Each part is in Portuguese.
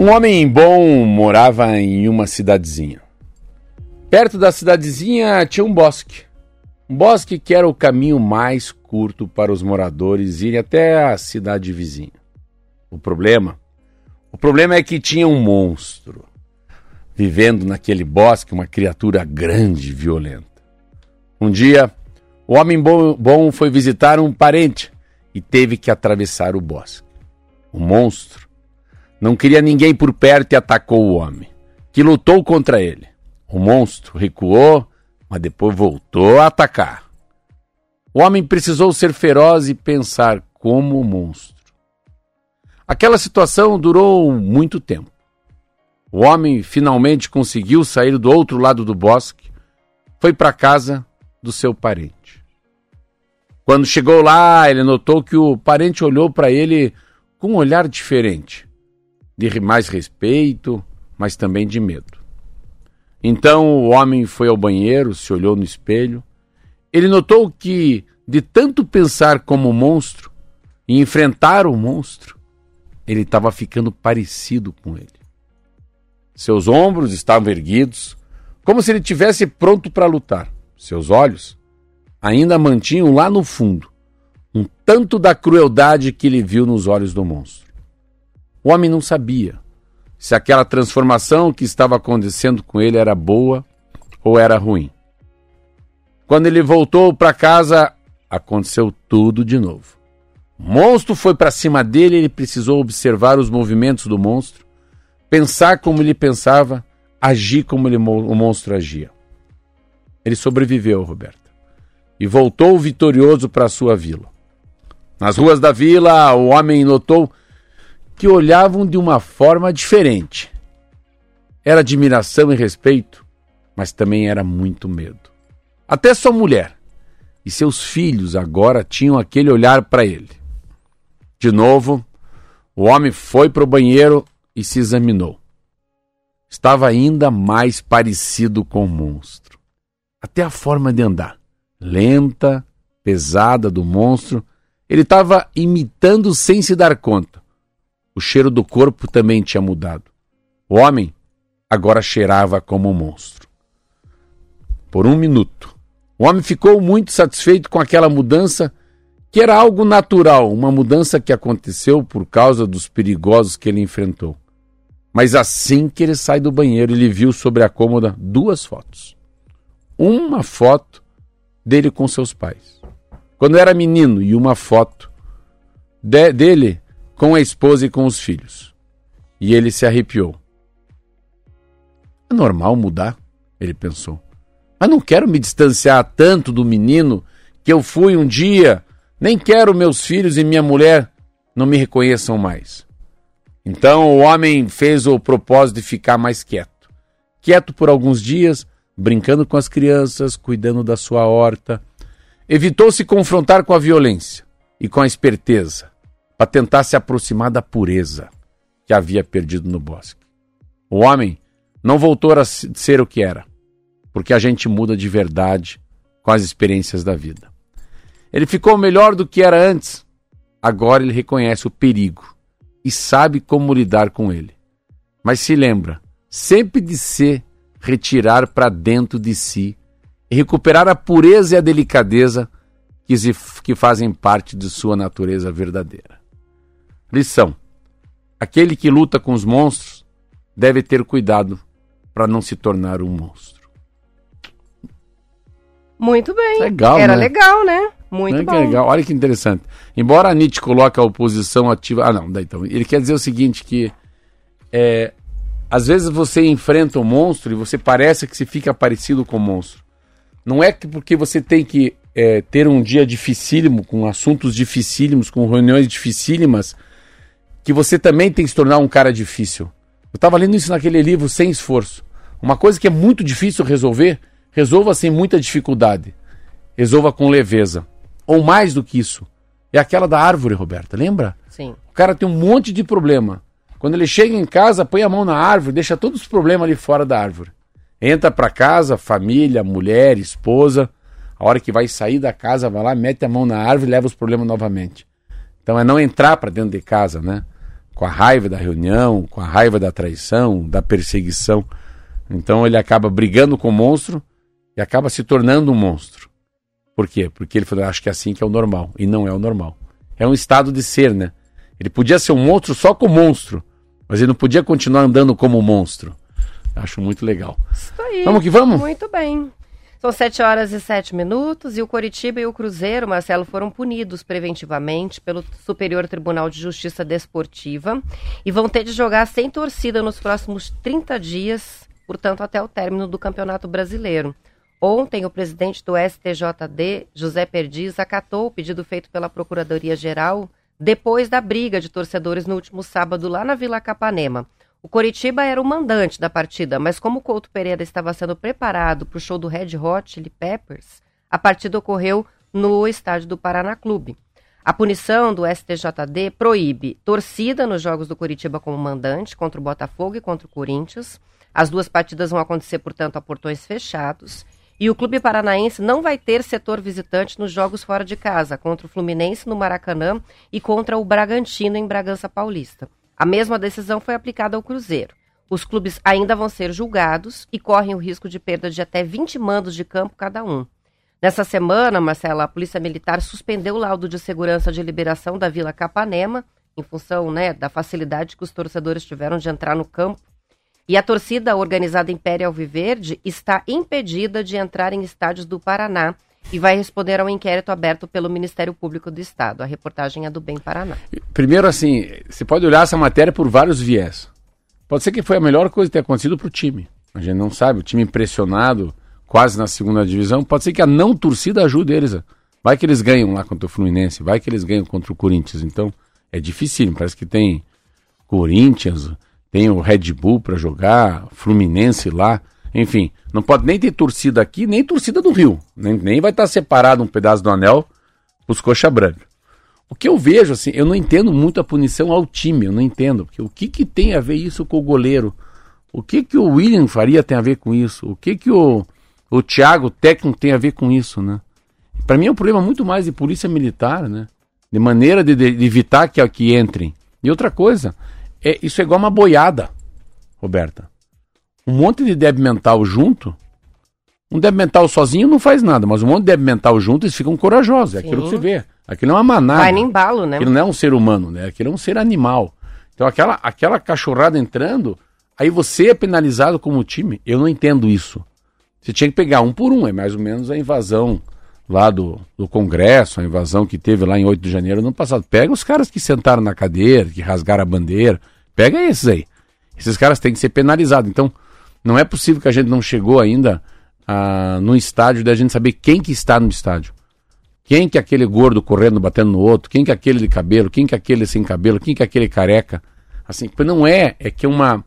Um homem bom morava em uma cidadezinha. Perto da cidadezinha tinha um bosque. Um bosque que era o caminho mais curto para os moradores irem até a cidade vizinha. O problema? O problema é que tinha um monstro vivendo naquele bosque, uma criatura grande e violenta. Um dia, o homem bom, foi visitar um parente e teve que atravessar o bosque. O monstro não queria ninguém por perto e atacou o homem, que lutou contra ele. O monstro recuou, mas depois voltou a atacar. O homem precisou ser feroz e pensar como o monstro. Aquela situação durou muito tempo. O homem finalmente conseguiu sair do outro lado do bosque, foi para casa do seu parente. Quando chegou lá, ele notou que o parente olhou para ele com um olhar diferente, de mais respeito, mas também de medo. Então o homem foi ao banheiro, se olhou no espelho. Ele notou que, de tanto pensar como monstro e enfrentar o monstro, ele estava ficando parecido com ele. Seus ombros estavam erguidos, como se ele tivesse pronto para lutar. Seus olhos ainda mantinham lá no fundo um tanto da crueldade que ele viu nos olhos do monstro. O homem não sabia se aquela transformação que estava acontecendo com ele era boa ou era ruim. Quando ele voltou para casa, aconteceu tudo de novo. O monstro foi para cima dele, ele precisou observar os movimentos do monstro, pensar como ele pensava, agir como ele, o monstro agia. Ele sobreviveu, Roberta, e voltou vitorioso para sua vila. Nas ruas da vila, o homem notou que olhavam de uma forma diferente. Era admiração e respeito, mas também era muito medo. Até sua mulher e seus filhos agora tinham aquele olhar para ele. De novo, o homem foi para o banheiro e se examinou. Estava ainda mais parecido com o monstro. Até a forma de andar, lenta, pesada do monstro, ele estava imitando sem se dar conta. O cheiro do corpo também tinha mudado. O homem agora cheirava como um monstro. Por um minuto, o homem ficou muito satisfeito com aquela mudança, que era algo natural, uma mudança que aconteceu por causa dos perigosos que ele enfrentou. Mas assim que ele sai do banheiro, ele viu sobre a cômoda duas fotos. Uma foto dele com seus pais, quando era menino, e uma foto de, dele com a esposa e com os filhos. E ele se arrepiou. É normal mudar, ele pensou. Mas não quero me distanciar tanto do menino que eu fui um dia, nem quero meus filhos e minha mulher não me reconheçam mais. Então o homem fez o propósito de ficar mais quieto. Quieto por alguns dias, brincando com as crianças, cuidando da sua horta. Evitou se confrontar com a violência e com a esperteza para tentar se aproximar da pureza que havia perdido no bosque. O homem não voltou a ser o que era, porque a gente muda de verdade com as experiências da vida. Ele ficou melhor do que era antes. Agora ele reconhece o perigo e sabe como lidar com ele. Mas se lembra sempre de se retirar para dentro de si e recuperar a pureza e a delicadeza que, que fazem parte de sua natureza verdadeira. Lição: aquele que luta com os monstros deve ter cuidado para não se tornar um monstro. Muito bem. Legal, Era né? legal, né? Muito bom. legal. Olha que interessante. Embora a Nietzsche coloque a oposição ativa. Ah, não, então. Ele quer dizer o seguinte: que é, às vezes você enfrenta um monstro e você parece que se fica parecido com o monstro. Não é que porque você tem que é, ter um dia dificílimo, com assuntos dificílimos, com reuniões dificílimas, que você também tem que se tornar um cara difícil. Eu estava lendo isso naquele livro Sem Esforço. Uma coisa que é muito difícil resolver, resolva sem muita dificuldade. Resolva com leveza. Ou mais do que isso. É aquela da árvore, Roberta, lembra? Sim. O cara tem um monte de problema. Quando ele chega em casa, põe a mão na árvore, deixa todos os problemas ali fora da árvore. Entra para casa, família, mulher, esposa. A hora que vai sair da casa, vai lá, mete a mão na árvore e leva os problemas novamente. Então é não entrar para dentro de casa, né? com a raiva da reunião, com a raiva da traição, da perseguição. Então ele acaba brigando com o monstro e acaba se tornando um monstro. Por quê? Porque ele falou, acho que é assim que é o normal. E não é o normal. É um estado de ser, né? Ele podia ser um monstro só com monstro, mas ele não podia continuar andando como monstro. Acho muito legal. Isso aí. Vamos que vamos? Muito bem. São 7 horas e 7 minutos e o Coritiba e o Cruzeiro, Marcelo, foram punidos preventivamente pelo Superior Tribunal de Justiça Desportiva e vão ter de jogar sem torcida nos próximos 30 dias, portanto, até o término do Campeonato Brasileiro. Ontem, o presidente do STJD, José Perdiz, acatou o pedido feito pela Procuradoria-Geral depois da briga de torcedores no último sábado lá na Vila Capanema. O Coritiba era o mandante da partida, mas como o Couto Pereira estava sendo preparado para o show do Red Hot Chili Peppers, a partida ocorreu no estádio do Paraná Clube. A punição do STJD proíbe torcida nos jogos do Coritiba como mandante contra o Botafogo e contra o Corinthians. As duas partidas vão acontecer, portanto, a portões fechados. E o Clube Paranaense não vai ter setor visitante nos jogos fora de casa, contra o Fluminense no Maracanã e contra o Bragantino em Bragança Paulista. A mesma decisão foi aplicada ao Cruzeiro. Os clubes ainda vão ser julgados e correm o risco de perda de até 20 mandos de campo cada um. Nessa semana, Marcela, a Polícia Militar suspendeu o laudo de segurança de liberação da Vila Capanema, em função né, da facilidade que os torcedores tiveram de entrar no campo. E a torcida organizada Império Alviverde está impedida de entrar em estádios do Paraná e vai responder ao inquérito aberto pelo Ministério Público do Estado. A reportagem é do Bem Paraná. Primeiro, assim, você pode olhar essa matéria por vários viés. Pode ser que foi a melhor coisa que ter acontecido para o time. A gente não sabe, o time impressionado, quase na segunda divisão. Pode ser que a não torcida ajude eles. Vai que eles ganham lá contra o Fluminense, vai que eles ganham contra o Corinthians. Então, é difícil. Parece que tem Corinthians, tem o Red Bull para jogar, Fluminense lá. Enfim, não pode nem ter torcida aqui, nem torcida do Rio. Nem, nem vai estar separado um pedaço do anel os coxa branca. O que eu vejo, assim, eu não entendo muito a punição ao time, eu não entendo. Porque o que, que tem a ver isso com o goleiro? O que, que o William Faria tem a ver com isso? O que, que o, o Thiago, o técnico, tem a ver com isso, né? Para mim é um problema muito mais de polícia militar, né? De maneira de, de, de evitar que, que entrem. E outra coisa, é, isso é igual uma boiada, Roberta um monte de débil mental junto, um débil mental sozinho não faz nada, mas um monte de débil mental junto, eles ficam corajosos. É Sim. aquilo que você vê. Aquilo é uma manada. Vai no embalo, né? Aquilo não é um ser humano, né? Aquilo é um ser animal. Então aquela, aquela cachorrada entrando, aí você é penalizado como time. Eu não entendo isso. Você tinha que pegar um por um, é mais ou menos a invasão lá do, do Congresso, a invasão que teve lá em 8 de janeiro no ano passado. Pega os caras que sentaram na cadeira, que rasgaram a bandeira, pega esses aí. Esses caras têm que ser penalizados. Então, não é possível que a gente não chegou ainda ah, no estádio da gente saber quem que está no estádio. Quem que é aquele gordo correndo, batendo no outro, quem que é aquele de cabelo, quem que é aquele sem cabelo, quem que é aquele careca. Assim, não é, é que é uma.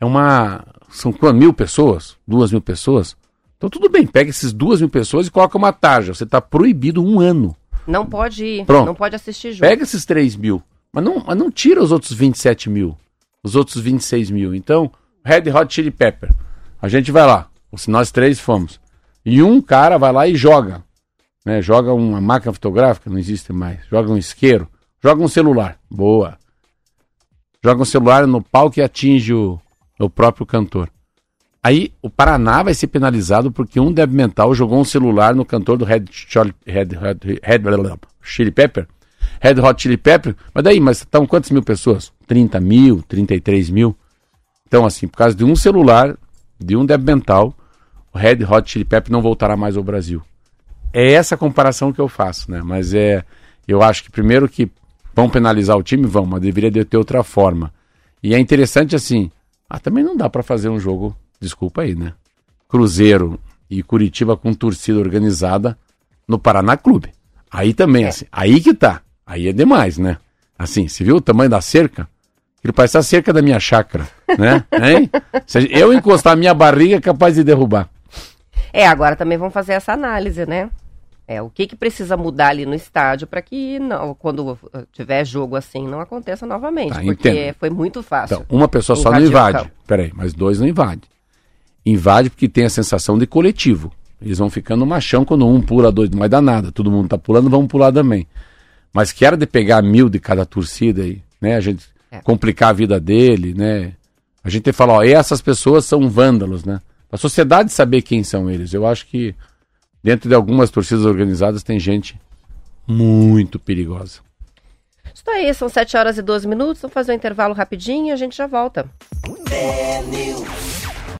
É uma. São? Mil pessoas? Duas mil pessoas? Então tudo bem, pega esses duas mil pessoas e coloca uma tarja. Você está proibido um ano. Não pode ir, Pronto. não pode assistir junto. Pega esses 3 mil, mas não, mas não tira os outros 27 mil, os outros 26 mil. Então, Red Hot Chili Pepper. A gente vai lá, nós três fomos. E um cara vai lá e joga. Né? Joga uma máquina fotográfica, não existe mais. Joga um isqueiro. Joga um celular. Boa. Joga um celular no palco e atinge o, o próprio cantor. Aí o Paraná vai ser penalizado porque um débil mental jogou um celular no cantor do Red, Red, Red, Red Chili Pepper. Red Hot Chili Pepper. Mas daí, mas estão quantas mil pessoas? 30 mil, 33 mil. Então, assim, por causa de um celular, de um débil mental, o Red Hot Chili Pepper não voltará mais ao Brasil. É essa comparação que eu faço, né? Mas é, eu acho que primeiro que vão penalizar o time, vão, mas deveria ter outra forma. E é interessante assim, ah, também não dá para fazer um jogo, desculpa aí, né? Cruzeiro e Curitiba com torcida organizada no Paraná Clube. Aí também, é. assim, aí que tá. Aí é demais, né? Assim, você viu o tamanho da cerca? Ele parece a cerca da minha chácara, né? Hein? Se eu encostar a minha barriga, é capaz de derrubar. É, agora também vamos fazer essa análise, né? É, o que, que precisa mudar ali no estádio para que não, quando tiver jogo assim não aconteça novamente, tá, porque entendo. foi muito fácil. Então, uma pessoa só não invade. Peraí, mas dois não invade. Invade porque tem a sensação de coletivo. Eles vão ficando machão quando um pula, dois não vai dar nada. Todo mundo tá pulando, vamos pular também. Mas que era de pegar mil de cada torcida aí, né? A gente é. complicar a vida dele, né? A gente fala, ó, essas pessoas são vândalos, né? A sociedade saber quem são eles. Eu acho que dentro de algumas torcidas organizadas tem gente muito perigosa. Isso aí, são 7 horas e 12 minutos. Vamos fazer um intervalo rapidinho e a gente já volta.